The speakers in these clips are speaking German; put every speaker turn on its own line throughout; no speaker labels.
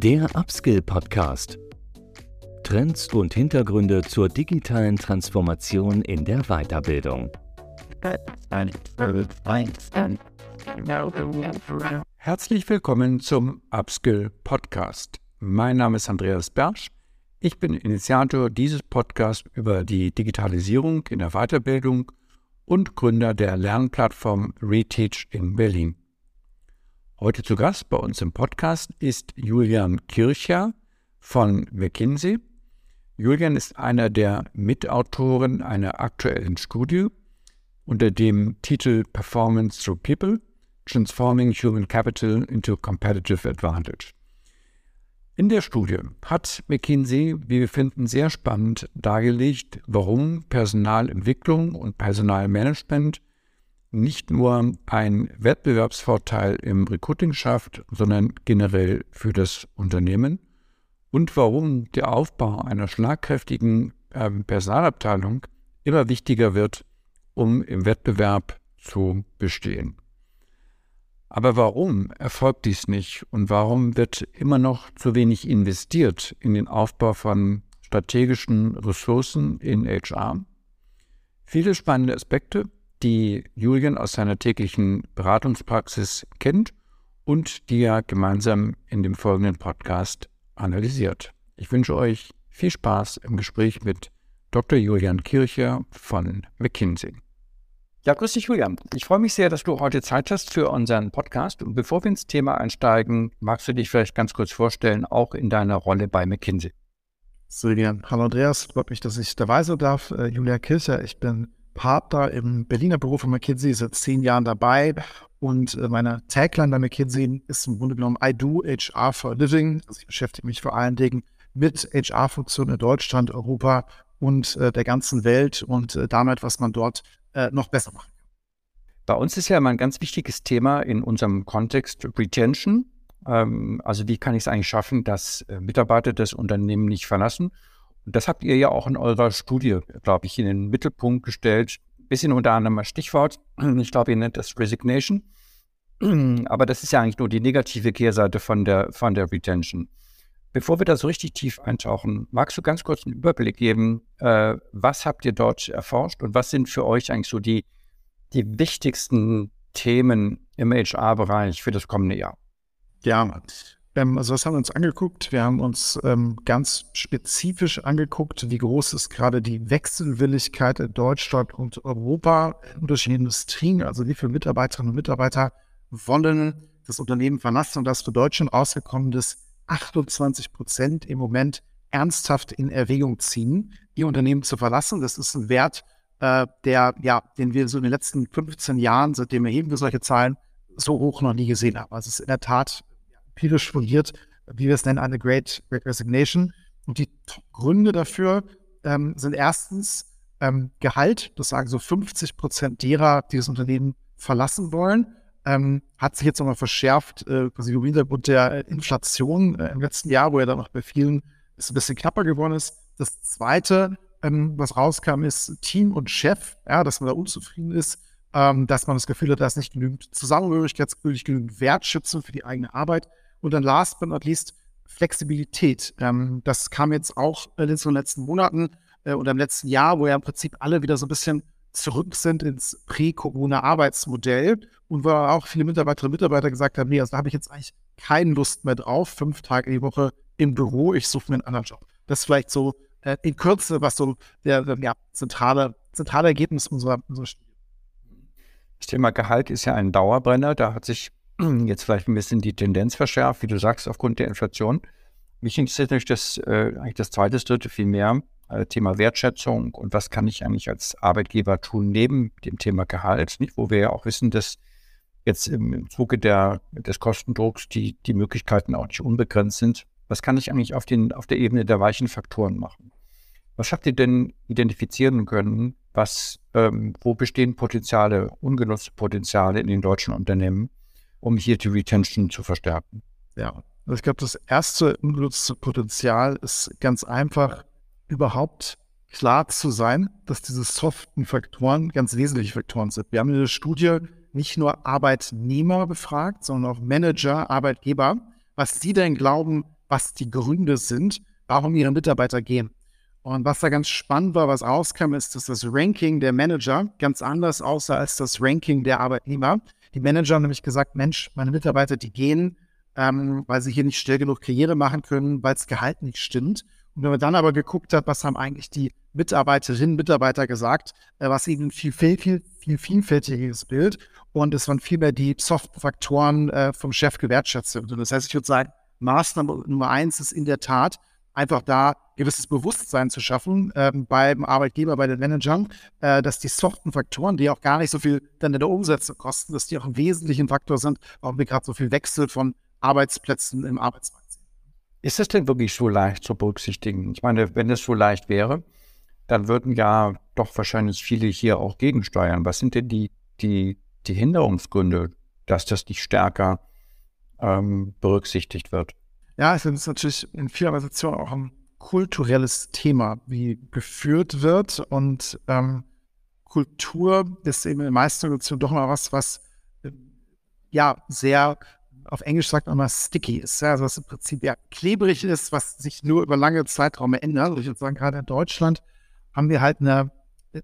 Der Upskill Podcast. Trends und Hintergründe zur digitalen Transformation in der Weiterbildung.
Herzlich willkommen zum Upskill Podcast. Mein Name ist Andreas Bersch. Ich bin Initiator dieses Podcasts über die Digitalisierung in der Weiterbildung und Gründer der Lernplattform Reteach in Berlin. Heute zu Gast bei uns im Podcast ist Julian Kircher von McKinsey. Julian ist einer der Mitautoren einer aktuellen Studie unter dem Titel Performance Through People, Transforming Human Capital into Competitive Advantage. In der Studie hat McKinsey, wie wir finden, sehr spannend dargelegt, warum Personalentwicklung und Personalmanagement nicht nur ein Wettbewerbsvorteil im Recruiting schafft, sondern generell für das Unternehmen und warum der Aufbau einer schlagkräftigen äh, Personalabteilung immer wichtiger wird, um im Wettbewerb zu bestehen. Aber warum erfolgt dies nicht und warum wird immer noch zu wenig investiert in den Aufbau von strategischen Ressourcen in HR? Viele spannende Aspekte, die Julian aus seiner täglichen Beratungspraxis kennt und die er gemeinsam in dem folgenden Podcast analysiert. Ich wünsche euch viel Spaß im Gespräch mit Dr. Julian Kircher von McKinsey.
Ja, grüß dich, Julian. Ich freue mich sehr, dass du heute Zeit hast für unseren Podcast. Und bevor wir ins Thema einsteigen, magst du dich vielleicht ganz kurz vorstellen, auch in deiner Rolle bei McKinsey.
Julian. Hallo Andreas, freut mich, dass ich dabei sein darf. Äh, Julian Kircher, ich bin Partner im Berliner Büro von McKinsey, seit zehn Jahren dabei. Und äh, meine Tagline bei McKinsey ist im Grunde genommen I do HR for a living. Also ich beschäftige mich vor allen Dingen mit HR-Funktionen in Deutschland, Europa und äh, der ganzen Welt und äh, damit, was man dort äh, noch besser machen kann.
Bei uns ist ja immer ein ganz wichtiges Thema in unserem Kontext Retention. Ähm, also wie kann ich es eigentlich schaffen, dass äh, Mitarbeiter das Unternehmen nicht verlassen? Das habt ihr ja auch in eurer Studie, glaube ich, in den Mittelpunkt gestellt. Bisschen unter anderem ein Stichwort. Ich glaube, ihr nennt das Resignation. Aber das ist ja eigentlich nur die negative Kehrseite von der, von der Retention. Bevor wir da so richtig tief eintauchen, magst du ganz kurz einen Überblick geben, äh, was habt ihr dort erforscht und was sind für euch eigentlich so die, die wichtigsten Themen im HR-Bereich für das kommende Jahr?
Ja, also was haben wir uns angeguckt? Wir haben uns ähm, ganz spezifisch angeguckt, wie groß ist gerade die Wechselwilligkeit in Deutschland und Europa durch die Industrien, also wie viele Mitarbeiterinnen und Mitarbeiter wollen das Unternehmen verlassen und das für Deutschland rausgekommen ist, 28 Prozent im Moment ernsthaft in Erwägung ziehen, ihr Unternehmen zu verlassen. Das ist ein Wert, äh, der, ja, den wir so in den letzten 15 Jahren, seitdem erheben wir solche Zahlen, so hoch noch nie gesehen haben. Also es ist in der Tat empirisch fundiert, wie wir es nennen, eine Great, Great Resignation. Und die Gründe dafür ähm, sind erstens ähm, Gehalt. Das sagen so 50 Prozent derer, die das Unternehmen verlassen wollen. Ähm, hat sich jetzt nochmal verschärft, äh, quasi im Hintergrund der Inflation äh, im letzten Jahr, wo er dann noch bei vielen ist ein bisschen knapper geworden ist. Das zweite, ähm, was rauskam, ist Team und Chef, ja, dass man da unzufrieden ist, ähm, dass man das Gefühl hat, dass nicht genügend Zusammengehörigkeitsgefühl, nicht genügend Wertschätzung für die eigene Arbeit und dann last but not least Flexibilität. Ähm, das kam jetzt auch in den letzten Monaten äh, oder im letzten Jahr, wo ja im Prinzip alle wieder so ein bisschen zurück sind ins Prä-Corona-Arbeitsmodell und wo auch viele Mitarbeiterinnen und Mitarbeiter gesagt haben, nee, also da habe ich jetzt eigentlich keine Lust mehr drauf, fünf Tage die Woche im Büro, ich suche mir einen anderen Job. Das ist vielleicht so äh, in Kürze, was so der, der ja, zentrale, zentrale Ergebnis unserer, unserer Studie.
Das Thema Gehalt ist ja ein Dauerbrenner. Da hat sich jetzt vielleicht ein bisschen die Tendenz verschärft, wie du sagst, aufgrund der Inflation. Mich interessiert natürlich das, äh, eigentlich das zweite, dritte viel mehr, äh, Thema Wertschätzung und was kann ich eigentlich als Arbeitgeber tun neben dem Thema Gehalt, nicht? wo wir ja auch wissen, dass jetzt im, im Zuge der, des Kostendrucks die, die Möglichkeiten auch nicht unbegrenzt sind. Was kann ich eigentlich auf, den, auf der Ebene der weichen Faktoren machen? Was habt ihr denn identifizieren können? Was, ähm, wo bestehen Potenziale, ungenutzte Potenziale in den deutschen Unternehmen? Um hier die Retention zu verstärken.
Ja, ich glaube, das erste ungenutzte Potenzial ist ganz einfach, überhaupt klar zu sein, dass diese soften Faktoren ganz wesentliche Faktoren sind. Wir haben in der Studie nicht nur Arbeitnehmer befragt, sondern auch Manager, Arbeitgeber, was sie denn glauben, was die Gründe sind, warum ihre Mitarbeiter gehen. Und was da ganz spannend war, was rauskam, ist, dass das Ranking der Manager ganz anders aussah als das Ranking der Arbeitnehmer. Die Manager haben nämlich gesagt, Mensch, meine Mitarbeiter, die gehen, ähm, weil sie hier nicht schnell genug Karriere machen können, weil das Gehalt nicht stimmt. Und wenn man dann aber geguckt hat, was haben eigentlich die Mitarbeiterinnen, Mitarbeiter gesagt, äh, was eben viel, viel, viel, viel vielfältiges Bild. Und es waren vielmehr die soften Faktoren äh, vom Chef gewertschätzt. Und das heißt, ich würde sagen, Maßnahme Nummer eins ist in der Tat, einfach da gewisses Bewusstsein zu schaffen äh, beim Arbeitgeber, bei den Managern, äh, dass die soften Faktoren, die auch gar nicht so viel dann in der Umsetzung kosten, dass die auch ein wesentlichen Faktor sind, warum wir gerade so viel Wechsel von Arbeitsplätzen im Arbeitsmarkt sehen.
Ist es denn wirklich so leicht zu berücksichtigen? Ich meine, wenn es so leicht wäre, dann würden ja doch wahrscheinlich viele hier auch gegensteuern. Was sind denn die, die, die Hinderungsgründe, dass das nicht stärker ähm, berücksichtigt wird?
Ja, es ist natürlich in vielen Organisationen auch ein kulturelles Thema, wie geführt wird. Und ähm, Kultur ist eben in den meisten Organisationen doch mal was, was äh, ja sehr auf Englisch sagt man mal sticky ist, ja, also was im Prinzip ja klebrig ist, was sich nur über lange Zeiträume ändert. Also ich würde sagen, gerade in Deutschland haben wir halt eine, äh,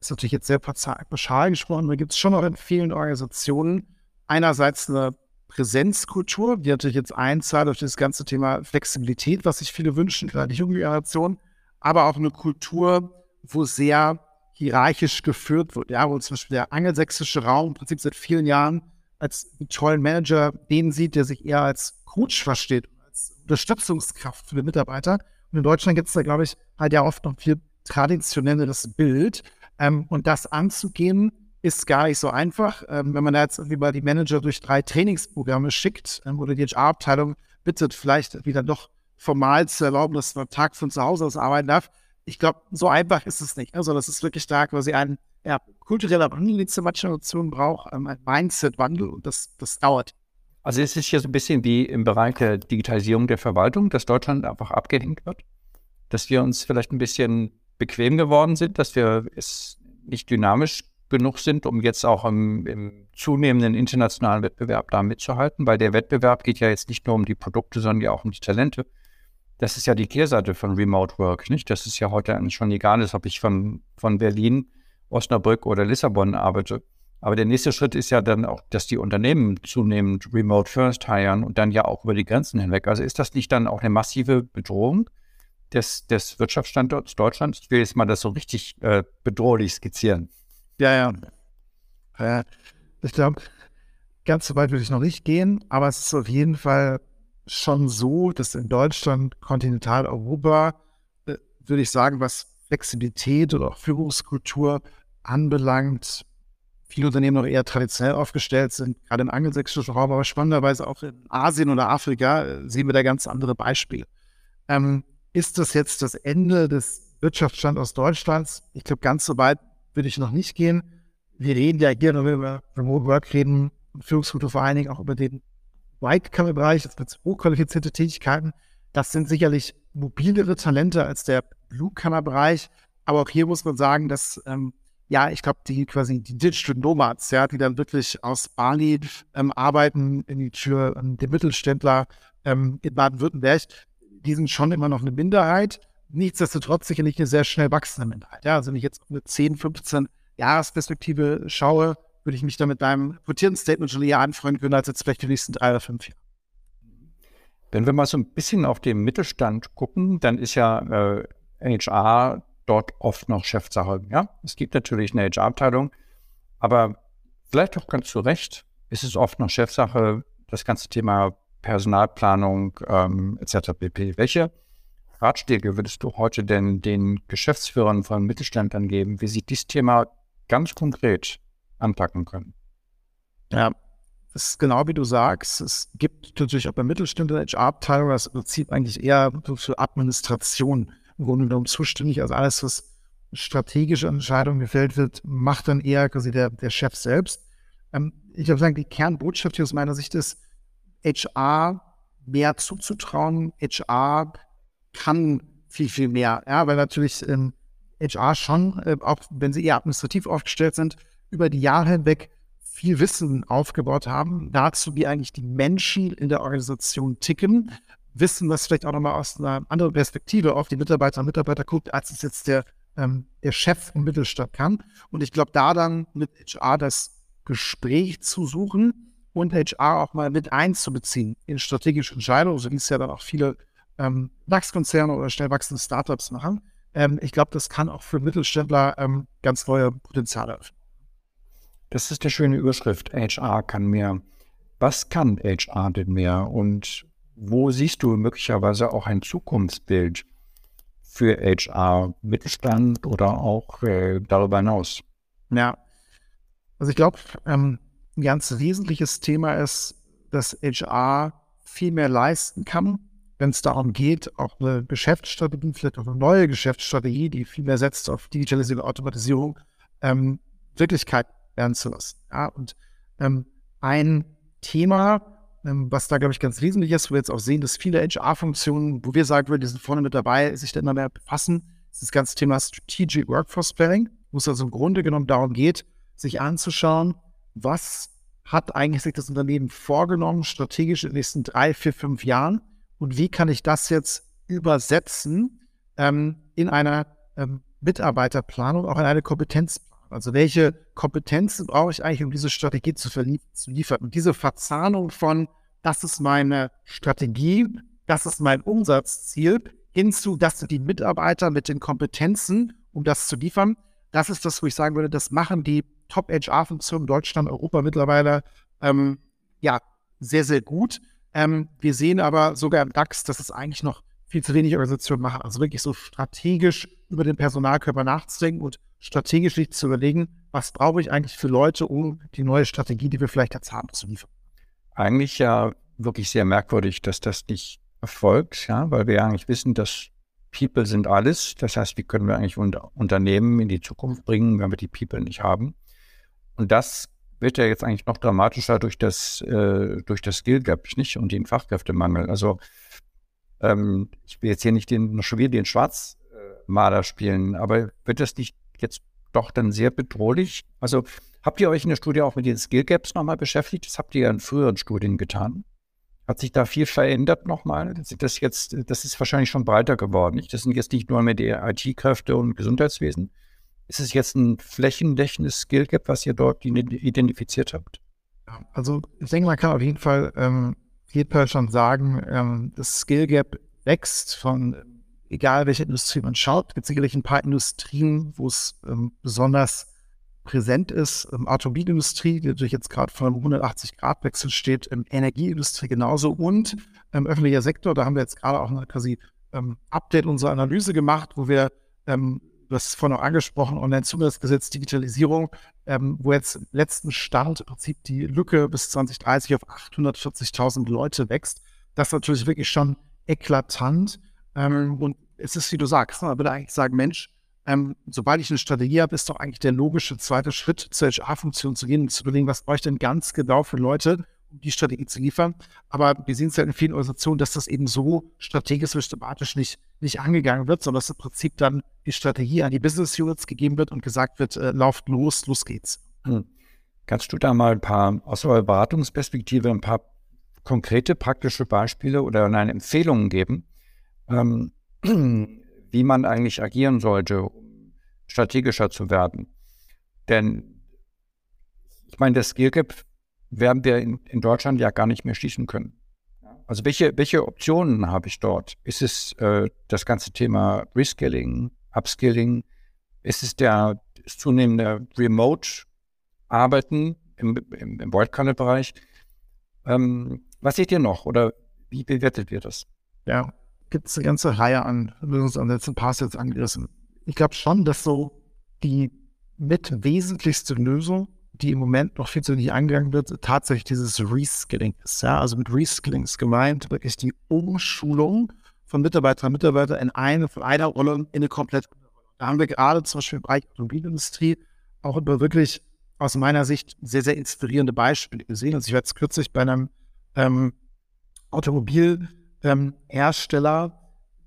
ist natürlich jetzt sehr pauschal gesprochen, da gibt es schon noch in vielen Organisationen einerseits eine Präsenzkultur, die natürlich jetzt einzahlt auf das ganze Thema Flexibilität, was sich viele wünschen, gerade die junge Generation, aber auch eine Kultur, wo sehr hierarchisch geführt wird, ja, wo zum Beispiel der angelsächsische Raum im Prinzip seit vielen Jahren als tollen Manager den sieht, der sich eher als Coach versteht, als Unterstützungskraft für die Mitarbeiter. Und in Deutschland gibt es da, glaube ich, halt ja oft noch viel traditionelleres Bild. Ähm, und das anzugehen, ist gar nicht so einfach. Ähm, wenn man da jetzt irgendwie mal die Manager durch drei Trainingsprogramme schickt ähm, oder die HR-Abteilung bittet, vielleicht wieder doch formal zu erlauben, dass man Tag von zu Hause aus arbeiten darf. Ich glaube, so einfach ist es nicht. Also das ist wirklich da quasi ein ja, kultureller Wandel, den es manchen Nationen braucht, ähm, ein Mindset-Wandel und das, das dauert.
Also es ist hier so ein bisschen wie im Bereich der Digitalisierung der Verwaltung, dass Deutschland einfach abgehängt wird, dass wir uns vielleicht ein bisschen bequem geworden sind, dass wir es nicht dynamisch genug sind, um jetzt auch im, im, zunehmenden internationalen Wettbewerb da mitzuhalten, weil der Wettbewerb geht ja jetzt nicht nur um die Produkte, sondern ja auch um die Talente. Das ist ja die Kehrseite von Remote Work, nicht? Das ist ja heute schon egal ist, ob ich von, von Berlin, Osnabrück oder Lissabon arbeite. Aber der nächste Schritt ist ja dann auch, dass die Unternehmen zunehmend Remote First hiren und dann ja auch über die Grenzen hinweg. Also ist das nicht dann auch eine massive Bedrohung des, des Wirtschaftsstandorts Deutschland? Ich will jetzt mal das so richtig äh, bedrohlich skizzieren.
Ja, ja. ja ich glaube, ganz so weit würde ich noch nicht gehen, aber es ist auf jeden Fall schon so, dass in Deutschland, Kontinentaleuropa, äh, würde ich sagen, was Flexibilität oder auch Führungskultur anbelangt, viele Unternehmen noch eher traditionell aufgestellt sind, gerade im angelsächsischen Raum, aber spannenderweise auch in Asien oder Afrika äh, sehen wir da ganz andere Beispiele. Ähm, ist das jetzt das Ende des Wirtschaftsstandorts Deutschlands? Ich glaube, ganz so weit würde ich noch nicht gehen. Wir reden ja hier, wenn wir über Remote Work reden, Führungskultur vor allen Dingen auch über den White-Collar-Bereich, das sind hochqualifizierte Tätigkeiten. Das sind sicherlich mobilere Talente als der Blue-Collar-Bereich. Aber auch hier muss man sagen, dass, ähm, ja, ich glaube, die quasi die Digital Nomads, ja, die dann wirklich aus Bali ähm, arbeiten in, für ähm, den Mittelständler ähm, in Baden-Württemberg, die sind schon immer noch eine Minderheit nichtsdestotrotz sicherlich eine sehr schnell wachsende Minderheit. Ja, also wenn ich jetzt mit 10, 15 Jahresperspektive schaue, würde ich mich da mit deinem quotierten Statement schon eher anfreunden können, als jetzt vielleicht die nächsten drei oder fünf Jahre.
Wenn wir mal so ein bisschen auf den Mittelstand gucken, dann ist ja äh, HR dort oft noch Chefsache. Ja, es gibt natürlich eine HR-Abteilung, aber vielleicht auch ganz zu Recht ist es oft noch Chefsache, das ganze Thema Personalplanung ähm, etc. pp. Welche Ratschläge würdest du heute denn den Geschäftsführern von Mittelständlern geben, wie sie dieses Thema ganz konkret anpacken können?
Ja, das ist genau wie du sagst. Es gibt natürlich auch bei Mittelständlern HR-Abteilungen das Prinzip eigentlich eher für Administration im Grunde genommen zuständig. Also alles, was strategische Entscheidungen gefällt wird, macht dann eher quasi der, der Chef selbst. Ähm, ich würde sagen, die Kernbotschaft hier aus meiner Sicht ist, HR mehr zuzutrauen, HR kann viel, viel mehr. Ja, weil natürlich ähm, HR schon, äh, auch wenn sie eher administrativ aufgestellt sind, über die Jahre hinweg viel Wissen aufgebaut haben dazu, wie eigentlich die Menschen in der Organisation ticken, Wissen, was vielleicht auch nochmal aus einer anderen Perspektive auf die Mitarbeiter und Mitarbeiter guckt, als es jetzt der, ähm, der Chef im Mittelstand kann. Und ich glaube, da dann mit HR das Gespräch zu suchen und HR auch mal mit einzubeziehen in strategische Entscheidungen, so wie es ja dann auch viele ähm, DAX-Konzerne oder schnell wachsende Startups machen. Ähm, ich glaube, das kann auch für Mittelständler ähm, ganz neue Potenziale öffnen.
Das ist eine schöne Überschrift. HR kann mehr. Was kann HR denn mehr? Und wo siehst du möglicherweise auch ein Zukunftsbild für HR, Mittelstand oder auch äh, darüber hinaus?
Ja, also ich glaube, ähm, ein ganz wesentliches Thema ist, dass HR viel mehr leisten kann, wenn es darum geht, auch eine Geschäftsstrategie, vielleicht auch eine neue Geschäftsstrategie, die viel mehr setzt auf Digitalisierung, Automatisierung, ähm, Wirklichkeit werden zu lassen. Ja, und ähm, ein Thema, ähm, was da, glaube ich, ganz wesentlich ist, wo wir jetzt auch sehen, dass viele HR-Funktionen, wo wir sagen würden, die sind vorne mit dabei, sich da immer mehr befassen, ist das ganze Thema Strategic Workforce Planning, wo es also im Grunde genommen darum geht, sich anzuschauen, was hat eigentlich sich das Unternehmen vorgenommen, strategisch in den nächsten drei, vier, fünf Jahren und wie kann ich das jetzt übersetzen ähm, in einer ähm, Mitarbeiterplanung, auch in eine Kompetenzplanung. Also welche Kompetenzen brauche ich eigentlich, um diese Strategie zu, zu liefern? Und diese Verzahnung von, das ist meine Strategie, das ist mein Umsatzziel, hinzu, das sind die Mitarbeiter mit den Kompetenzen, um das zu liefern. Das ist das, wo ich sagen würde, das machen die Top-HR-Funktionen Deutschland, Europa mittlerweile ähm, ja sehr, sehr gut. Ähm, wir sehen aber sogar im DAX, dass es eigentlich noch viel zu wenig Organisationen machen. Also wirklich so strategisch über den Personalkörper nachzudenken und strategisch sich zu überlegen, was brauche ich eigentlich für Leute, um die neue Strategie, die wir vielleicht jetzt haben, zu liefern.
Eigentlich ja wirklich sehr merkwürdig, dass das nicht erfolgt, ja, weil wir eigentlich wissen, dass People sind alles. Das heißt, wie können wir eigentlich unter Unternehmen in die Zukunft bringen, wenn wir die People nicht haben? Und das wird ja jetzt eigentlich noch dramatischer durch das, äh, durch das Skill Gap, nicht? Und den Fachkräftemangel. Also ähm, ich will jetzt hier nicht den, schon wieder den Schwarzmaler spielen, aber wird das nicht jetzt doch dann sehr bedrohlich? Also habt ihr euch in der Studie auch mit den Skill Gaps nochmal beschäftigt? Das habt ihr ja in früheren Studien getan. Hat sich da viel verändert nochmal? Das jetzt, das ist wahrscheinlich schon breiter geworden. Nicht? Das sind jetzt nicht nur mehr die IT-Kräfte und Gesundheitswesen. Ist es jetzt ein flächendeckendes Skill Gap, was ihr dort identifiziert habt?
Also ich denke, man kann auf jeden Fall ähm, jeden schon sagen, ähm, das Skill Gap wächst von, egal welche Industrie man schaut, Es gibt sicherlich ein paar Industrien, wo es ähm, besonders präsent ist. Ähm, Automobilindustrie, die natürlich jetzt gerade vor einem 180-Grad-Wechsel steht, ähm, Energieindustrie genauso und öffentlicher Sektor. Da haben wir jetzt gerade auch eine quasi ähm, Update unserer Analyse gemacht, wo wir ähm, du hast es vorhin auch angesprochen, Online-Zugangsgesetz, Digitalisierung, ähm, wo jetzt im letzten Stand im Prinzip die Lücke bis 2030 auf 840.000 Leute wächst. Das ist natürlich wirklich schon eklatant. Ähm, und es ist, wie du sagst, man würde eigentlich sagen, Mensch, ähm, sobald ich eine Strategie habe, ist doch eigentlich der logische zweite Schritt zur HR-Funktion zu gehen und zu überlegen, was brauche ich denn ganz genau für Leute, um die Strategie zu liefern. Aber wir sehen es ja in vielen Organisationen, dass das eben so strategisch systematisch nicht, nicht angegangen wird, sondern dass im Prinzip dann die Strategie an die Business Units gegeben wird und gesagt wird, äh, lauft los, los geht's. Hm.
Kannst du da mal ein paar aus eurer Beratungsperspektive ein paar konkrete praktische Beispiele oder eine Empfehlungen geben, ähm, wie man eigentlich agieren sollte, um strategischer zu werden? Denn ich meine, das Skill Gap werden wir in, in Deutschland ja gar nicht mehr schließen können. Also welche, welche Optionen habe ich dort? Ist es äh, das ganze Thema Reskilling, Upskilling? Ist es der das zunehmende Remote-Arbeiten im, im, im White-Collar-Bereich? Ähm, was seht ihr noch oder wie bewertet ihr das?
Ja, gibt es eine ganze Reihe an Lösungsansätzen, ein paar jetzt angerissen. Ich glaube schon, dass so die mit wesentlichste Lösung die im Moment noch viel zu wenig angegangen wird, tatsächlich dieses Reskilling ist. Ja? Also mit Reskilling ist gemeint wirklich die Umschulung von Mitarbeiterinnen und Mitarbeitern in eine, von einer Rolle in eine komplett andere Rolle. Da haben wir gerade zum Beispiel im Bereich Automobilindustrie auch über wirklich aus meiner Sicht sehr, sehr inspirierende Beispiele gesehen. Also ich war jetzt kürzlich bei einem ähm, Automobilhersteller, ähm,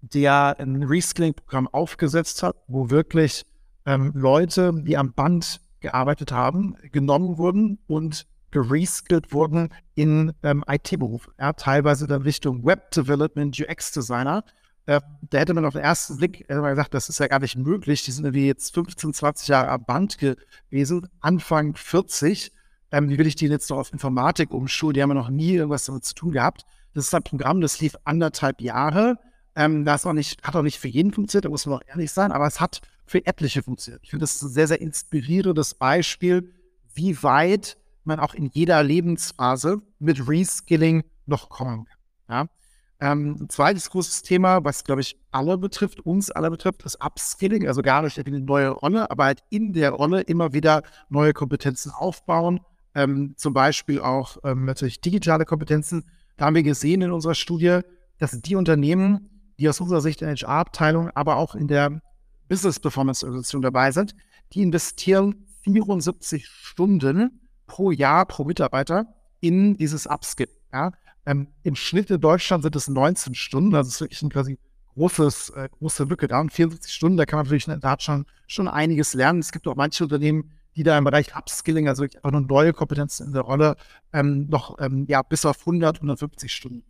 der ein Reskilling-Programm aufgesetzt hat, wo wirklich ähm, Leute, die am Band gearbeitet haben, genommen wurden und gereskillt wurden in ähm, IT-Berufe. Ja, teilweise dann Richtung Web Development, UX-Designer. Äh, da hätte man auf den ersten Blick man gesagt, das ist ja gar nicht möglich. Die sind irgendwie jetzt 15, 20 Jahre am Band gewesen, Anfang 40. Ähm, wie will ich die jetzt noch auf Informatik umschulen? Die haben ja noch nie irgendwas damit zu tun gehabt. Das ist ein Programm, das lief anderthalb Jahre. Ähm, das auch nicht, hat auch nicht für jeden funktioniert, da muss man auch ehrlich sein, aber es hat für etliche funktioniert. Ich finde, das ein sehr, sehr inspirierendes Beispiel, wie weit man auch in jeder Lebensphase mit Reskilling noch kommen kann. Ja? Ähm, ein zweites großes Thema, was, glaube ich, alle betrifft, uns alle betrifft, ist Upskilling, also gar nicht eine neue Rolle, aber halt in der Rolle immer wieder neue Kompetenzen aufbauen, ähm, zum Beispiel auch ähm, natürlich digitale Kompetenzen. Da haben wir gesehen in unserer Studie, dass die Unternehmen, die aus unserer Sicht in der HR-Abteilung, aber auch in der Business Performance Organisation dabei sind, die investieren 74 Stunden pro Jahr pro Mitarbeiter in dieses Upskill. Ja? Ähm, Im Schnitt in Deutschland sind es 19 Stunden, also es ist wirklich ein quasi großes, äh, große Lücke da. Und 74 Stunden, da kann man natürlich in der Tat schon, schon einiges lernen. Es gibt auch manche Unternehmen, die da im Bereich Upskilling, also wirklich einfach nur neue Kompetenzen in der Rolle, ähm, noch ähm, ja, bis auf 100, 150 Stunden.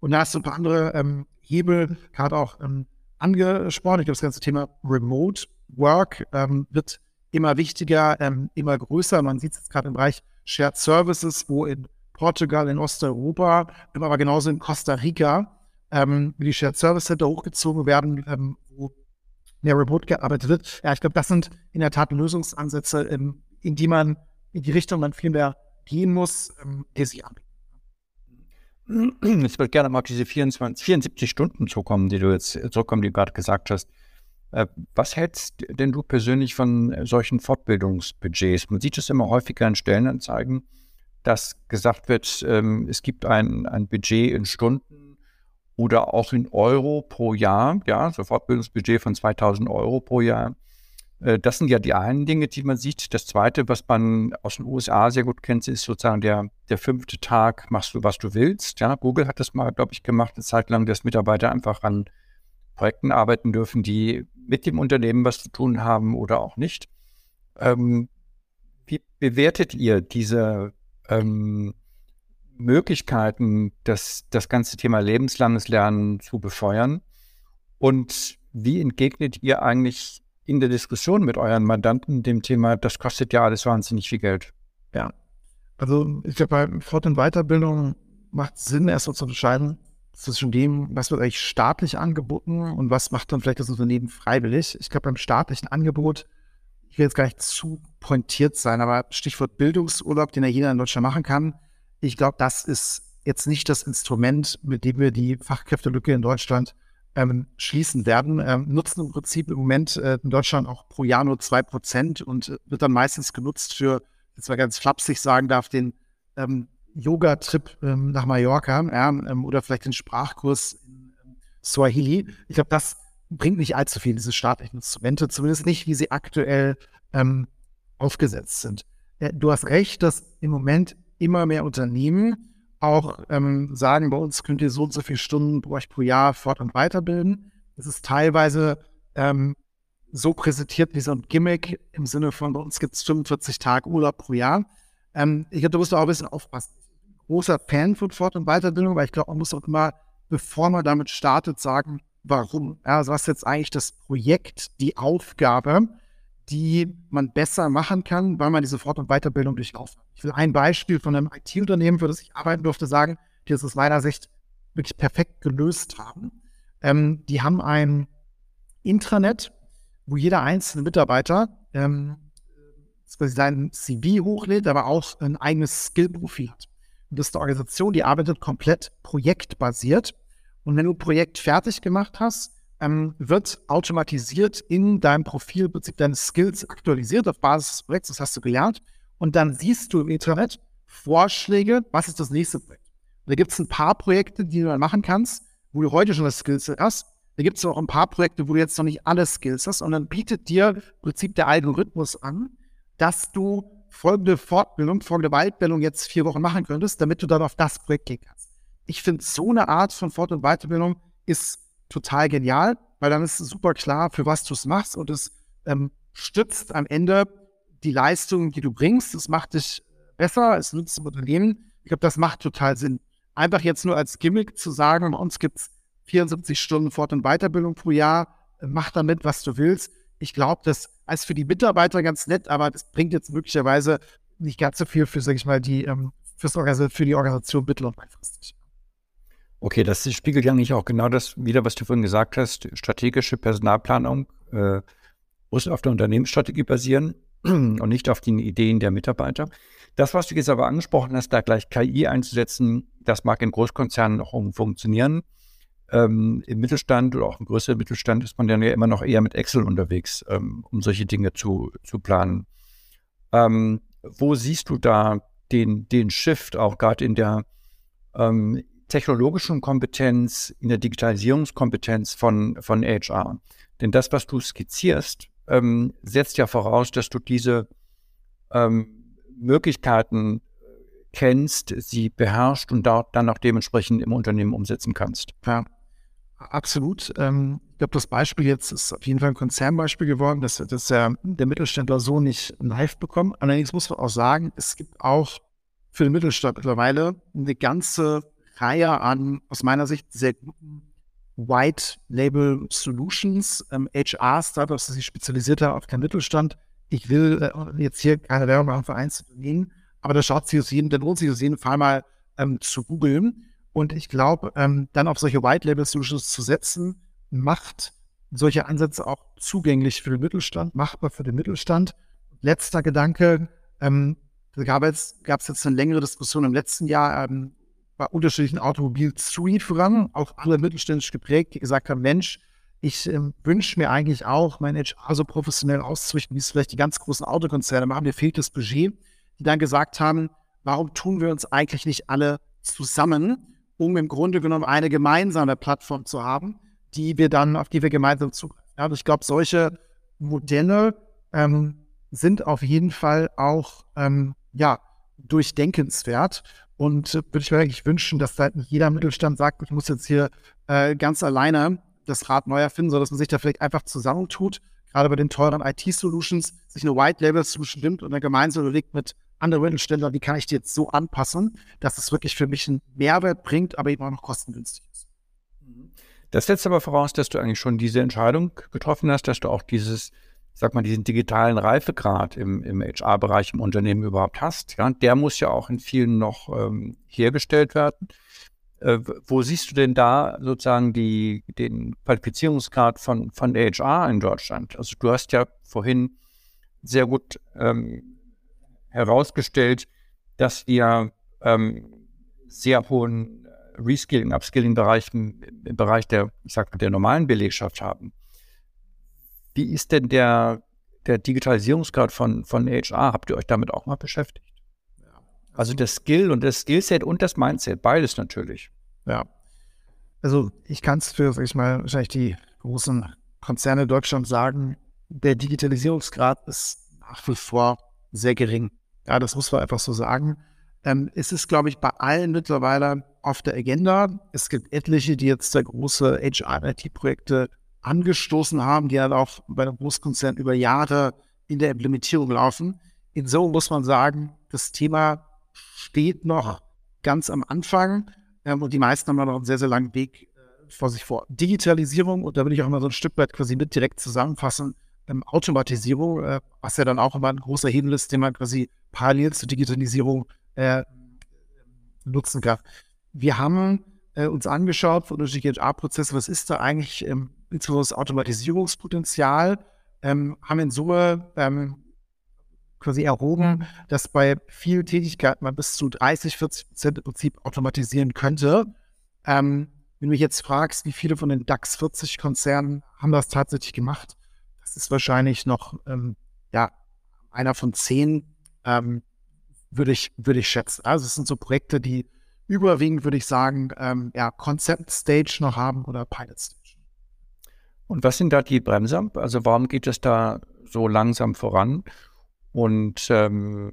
Und da hast du ein paar andere ähm, Hebel, gerade auch ähm, angesprochen. Ich glaube, das ganze Thema Remote Work ähm, wird immer wichtiger, ähm, immer größer. Man sieht es jetzt gerade im Bereich Shared Services, wo in Portugal, in Osteuropa, aber genauso in Costa Rica, ähm, wie die Shared Service Center hochgezogen werden, ähm, wo mehr Remote gearbeitet wird. Ja, ich glaube, das sind in der Tat Lösungsansätze, ähm, in die man, in die Richtung man viel mehr gehen muss, ähm, die sich anbieten.
Ich würde gerne mal auf diese 24, 74 Stunden zukommen, die du jetzt zurückkommen, die du gerade gesagt hast. Äh, was hältst denn du persönlich von solchen Fortbildungsbudgets? Man sieht es immer häufiger in Stellenanzeigen, dass gesagt wird, ähm, es gibt ein, ein Budget in Stunden oder auch in Euro pro Jahr, ja, so Fortbildungsbudget von 2000 Euro pro Jahr. Äh, das sind ja die einen Dinge, die man sieht. Das zweite, was man aus den USA sehr gut kennt, ist sozusagen der, der fünfte Tag, machst du, was du willst. Ja, Google hat das mal, glaube ich, gemacht, eine Zeit lang, dass Mitarbeiter einfach an Projekten arbeiten dürfen, die mit dem Unternehmen was zu tun haben oder auch nicht. Ähm, wie bewertet ihr diese ähm, Möglichkeiten, das, das ganze Thema lebenslanges Lernen zu befeuern? Und wie entgegnet ihr eigentlich in der Diskussion mit euren Mandanten dem Thema, das kostet ja alles wahnsinnig viel Geld?
Ja, also ich glaube, bei Fort- und Weiterbildung macht es Sinn, erst mal zu unterscheiden zwischen dem, was wird eigentlich staatlich angeboten und was macht dann vielleicht das Unternehmen freiwillig. Ich glaube, beim staatlichen Angebot ich will jetzt gar nicht zu pointiert sein, aber Stichwort Bildungsurlaub, den ja jeder in Deutschland machen kann. Ich glaube, das ist jetzt nicht das Instrument, mit dem wir die Fachkräftelücke in Deutschland ähm, schließen werden. Ähm, nutzen im Prinzip im Moment äh, in Deutschland auch pro Jahr nur zwei Prozent und äh, wird dann meistens genutzt für, jetzt mal ganz flapsig sagen darf, den ähm, Yoga-Trip ähm, nach Mallorca ja, ähm, oder vielleicht den Sprachkurs in ähm, Swahili. Ich glaube, das bringt nicht allzu viel, diese staatlichen Instrumente, zumindest nicht, wie sie aktuell aufgesetzt sind. Ja, du hast recht, dass im Moment immer mehr Unternehmen auch ähm, sagen, bei uns könnt ihr so und so viele Stunden pro euch pro Jahr fort- und weiterbilden. Es ist teilweise ähm, so präsentiert wie so ein Gimmick im Sinne von, bei uns gibt es 45 Tage Urlaub pro Jahr. Ähm, ich glaube, da musst du auch ein bisschen aufpassen. Großer Fan von Fort- und Weiterbildung, weil ich glaube, man muss auch immer, bevor man damit startet, sagen, warum. Also was ist jetzt eigentlich das Projekt, die Aufgabe, die man besser machen kann, weil man diese Fort- und Weiterbildung durchlaufen hat. Ich will ein Beispiel von einem IT-Unternehmen, für das ich arbeiten durfte, sagen, die das aus meiner Sicht wirklich perfekt gelöst haben. Ähm, die haben ein Intranet, wo jeder einzelne Mitarbeiter ähm, sein CV hochlädt, aber auch ein eigenes Skill-Profil hat. Und das ist eine Organisation, die arbeitet komplett projektbasiert und wenn du ein Projekt fertig gemacht hast, ähm, wird automatisiert in deinem Profil im Prinzip deine Skills aktualisiert auf Basis des Projekts, das hast du gelernt. Und dann siehst du im Internet Vorschläge, was ist das nächste Projekt. Und da gibt es ein paar Projekte, die du dann machen kannst, wo du heute schon das Skills hast. Da gibt es auch ein paar Projekte, wo du jetzt noch nicht alle Skills hast. Und dann bietet dir im Prinzip der Algorithmus an, dass du folgende Fortbildung, folgende Weiterbildung jetzt vier Wochen machen könntest, damit du dann auf das Projekt gehen kannst ich finde, so eine Art von Fort- und Weiterbildung ist total genial, weil dann ist es super klar, für was du es machst und es ähm, stützt am Ende die Leistung, die du bringst. Es macht dich besser, es nutzt dem Unternehmen. Ich glaube, das macht total Sinn. Einfach jetzt nur als Gimmick zu sagen, bei uns gibt es 74 Stunden Fort- und Weiterbildung pro Jahr, mach damit, was du willst. Ich glaube, das ist für die Mitarbeiter ganz nett, aber das bringt jetzt möglicherweise nicht ganz so viel für, sag ich mal, die, ähm, für die Organisation mittel- und langfristig.
Okay, das spiegelt ja eigentlich auch genau das wieder, was du vorhin gesagt hast. Strategische Personalplanung äh, muss auf der Unternehmensstrategie basieren und nicht auf den Ideen der Mitarbeiter. Das, was du jetzt aber angesprochen hast, da gleich KI einzusetzen, das mag in Großkonzernen noch funktionieren. Ähm, Im Mittelstand oder auch im größeren Mittelstand ist man dann ja immer noch eher mit Excel unterwegs, ähm, um solche Dinge zu, zu planen. Ähm, wo siehst du da den, den Shift auch gerade in der ähm, technologischen Kompetenz, in der Digitalisierungskompetenz von, von HR? Denn das, was du skizzierst, ähm, setzt ja voraus, dass du diese ähm, Möglichkeiten kennst, sie beherrscht und dort dann auch dementsprechend im Unternehmen umsetzen kannst.
Ja, absolut. Ähm, ich glaube, das Beispiel jetzt ist auf jeden Fall ein Konzernbeispiel geworden, dass, dass der, der Mittelständler so nicht live bekommt. Allerdings muss man auch sagen, es gibt auch für den Mittelstand mittlerweile eine ganze Reihe an, aus meiner Sicht, sehr guten White Label Solutions, ähm, HR-Startups, die sich spezialisiert haben auf den Mittelstand. Ich will äh, jetzt hier keine Werbung machen für Einzelunternehmen, aber da schaut sich aus jedem, dann lohnt sich aus jedem Fall mal ähm, zu googeln. Und ich glaube, ähm, dann auf solche White Label Solutions zu setzen, macht solche Ansätze auch zugänglich für den Mittelstand, machbar für den Mittelstand. Letzter Gedanke, ähm, da gab es jetzt eine längere Diskussion im letzten Jahr ähm, bei unterschiedlichen Automobil-Zulieferern, auch alle mittelständisch geprägt, die gesagt haben, Mensch, ich ähm, wünsche mir eigentlich auch, mein HR so professionell auszurichten, wie es vielleicht die ganz großen Autokonzerne machen. Mir fehlt das Budget. Die dann gesagt haben, warum tun wir uns eigentlich nicht alle zusammen, um im Grunde genommen eine gemeinsame Plattform zu haben, die wir dann, auf die wir gemeinsam zugreifen. Ja, also ich glaube, solche Modelle ähm, sind auf jeden Fall auch ähm, ja, durchdenkenswert. Und äh, würde ich mir eigentlich wünschen, dass da jeder Mittelstand sagt, ich muss jetzt hier äh, ganz alleine das Rad neu erfinden, sondern dass man sich da vielleicht einfach zusammentut, gerade bei den teuren IT-Solutions, sich eine White-Label-Solution nimmt und dann gemeinsam überlegt mit anderen Mittelständlern, wie kann ich die jetzt so anpassen, dass es wirklich für mich einen Mehrwert bringt, aber eben auch noch kostengünstig ist.
Das setzt aber voraus, dass du eigentlich schon diese Entscheidung getroffen hast, dass du auch dieses sag mal, diesen digitalen Reifegrad im, im HR-Bereich im Unternehmen überhaupt hast. Ja, der muss ja auch in vielen noch ähm, hergestellt werden. Äh, wo siehst du denn da sozusagen die, den Qualifizierungsgrad von, von HR in Deutschland? Also du hast ja vorhin sehr gut ähm, herausgestellt, dass wir ähm, sehr hohen Reskilling, Upskilling-Bereich im, im Bereich der, ich sag mal, der normalen Belegschaft haben. Wie ist denn der, der Digitalisierungsgrad von, von HR? Habt ihr euch damit auch mal beschäftigt? Ja. Also das Skill und das Skillset und das Mindset, beides natürlich.
Ja. Also ich kann es für, sag ich mal, wahrscheinlich die großen Konzerne in Deutschland sagen, der Digitalisierungsgrad ist nach wie vor sehr gering. Ja, das muss man einfach so sagen. Ähm, es ist, glaube ich, bei allen mittlerweile auf der Agenda. Es gibt etliche, die jetzt sehr große HR-IT-Projekte angestoßen haben, die dann auch bei einem Großkonzern über Jahre in der Implementierung laufen. Insofern muss man sagen, das Thema steht noch ganz am Anfang ähm, und die meisten haben noch einen sehr, sehr langen Weg äh, vor sich vor. Digitalisierung, und da will ich auch mal so ein Stück weit quasi mit direkt zusammenfassen, ähm, Automatisierung, äh, was ja dann auch immer ein großer Hebel ist, den man quasi parallel zur Digitalisierung äh, nutzen kann. Wir haben äh, uns angeschaut von unterschiedlichen HR-Prozessen, was ist da eigentlich ähm, insbesondere das Automatisierungspotenzial, ähm, haben in Summe ähm, quasi erhoben, dass bei vielen Tätigkeiten man bis zu 30, 40 Prozent im Prinzip automatisieren könnte. Ähm, wenn du mich jetzt fragst, wie viele von den DAX 40 Konzernen haben das tatsächlich gemacht, das ist wahrscheinlich noch ähm, ja einer von zehn, ähm, würde ich würde ich schätzen. Also es sind so Projekte, die überwiegend würde ich sagen ähm, ja Concept Stage noch haben oder Pilot Stage.
Und was sind da die Bremser? Also warum geht es da so langsam voran? Und ähm,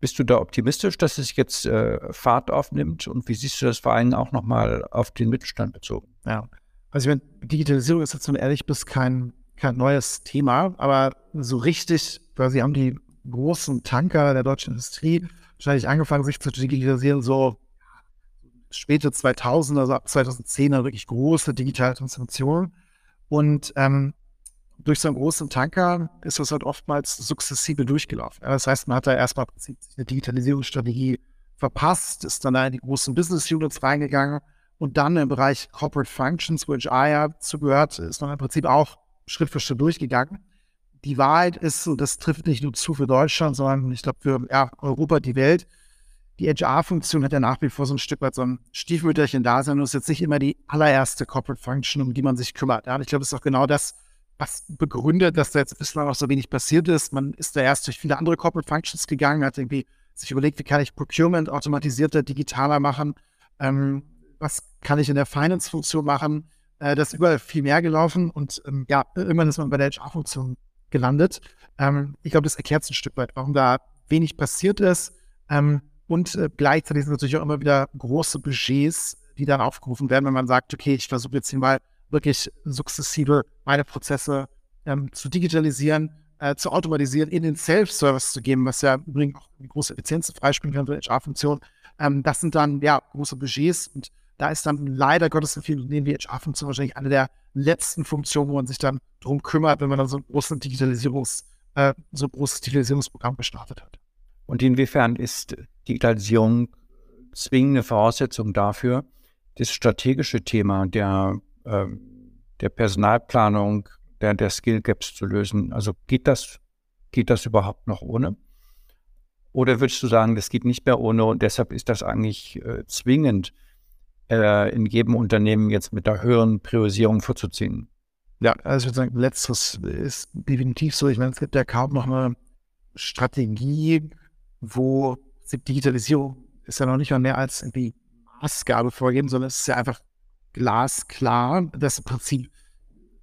bist du da optimistisch, dass es jetzt äh, Fahrt aufnimmt? Und wie siehst du das vor allem auch nochmal auf den Mittelstand bezogen?
Ja, also ich meine, Digitalisierung ist jetzt, wenn du ehrlich bist, kein, kein neues Thema, aber so richtig, weil sie haben die großen Tanker der deutschen Industrie wahrscheinlich angefangen, sich zu digitalisieren, so späte 2000er, also ab 2010er wirklich große digitale Transformation. Und ähm, durch so einen großen Tanker ist das halt oftmals sukzessive durchgelaufen. Das heißt, man hat da erstmal eine Digitalisierungsstrategie verpasst, ist dann da in die großen Business Units reingegangen und dann im Bereich Corporate Functions, wo HR ja zugehört, ist man im Prinzip auch Schritt für Schritt durchgegangen. Die Wahrheit ist, und das trifft nicht nur zu für Deutschland, sondern ich glaube für ja, Europa, die Welt, die HR-Funktion hat ja nach wie vor so ein Stück weit so ein Stiefmütterchen da sein und ist jetzt nicht immer die allererste Corporate Function, um die man sich kümmert. Ja, ich glaube, das ist auch genau das, was begründet, dass da jetzt bislang noch so wenig passiert ist. Man ist da erst durch viele andere Corporate Functions gegangen, hat irgendwie sich überlegt, wie kann ich Procurement automatisierter, digitaler machen, ähm, was kann ich in der Finance-Funktion machen. Äh, das ist überall viel mehr gelaufen und ähm, ja, irgendwann ist man bei der HR-Funktion gelandet. Ähm, ich glaube, das erklärt es ein Stück weit, warum da wenig passiert ist. Ähm, und äh, gleichzeitig sind natürlich auch immer wieder große Budgets, die dann aufgerufen werden, wenn man sagt, okay, ich versuche jetzt hier mal wirklich sukzessive meine Prozesse ähm, zu digitalisieren, äh, zu automatisieren, in den Self-Service zu geben, was ja übrigens auch eine große Effizienz freispielen kann für HR-Funktion. Ähm, das sind dann ja große Budgets und da ist dann leider Gottes in vielen Unternehmen wie HR-Funktion wahrscheinlich eine der letzten Funktionen, wo man sich dann darum kümmert, wenn man dann so ein großes Digitalisierungs, äh, so ein großes Digitalisierungsprogramm gestartet hat.
Und inwiefern ist Digitalisierung zwingende Voraussetzung dafür, das strategische Thema der, äh, der Personalplanung, der, der Skill Gaps zu lösen? Also geht das, geht das überhaupt noch ohne? Oder würdest du sagen, das geht nicht mehr ohne und deshalb ist das eigentlich äh, zwingend, äh, in jedem Unternehmen jetzt mit der höheren Priorisierung vorzuziehen?
Ja, also ich würde sagen, letzteres ist definitiv so. Ich meine, es gibt ja kaum noch eine Strategie, wo Digitalisierung ist ja noch nicht mal mehr als irgendwie Maßgabe vorgeben, sondern es ist ja einfach glasklar, dass im Prinzip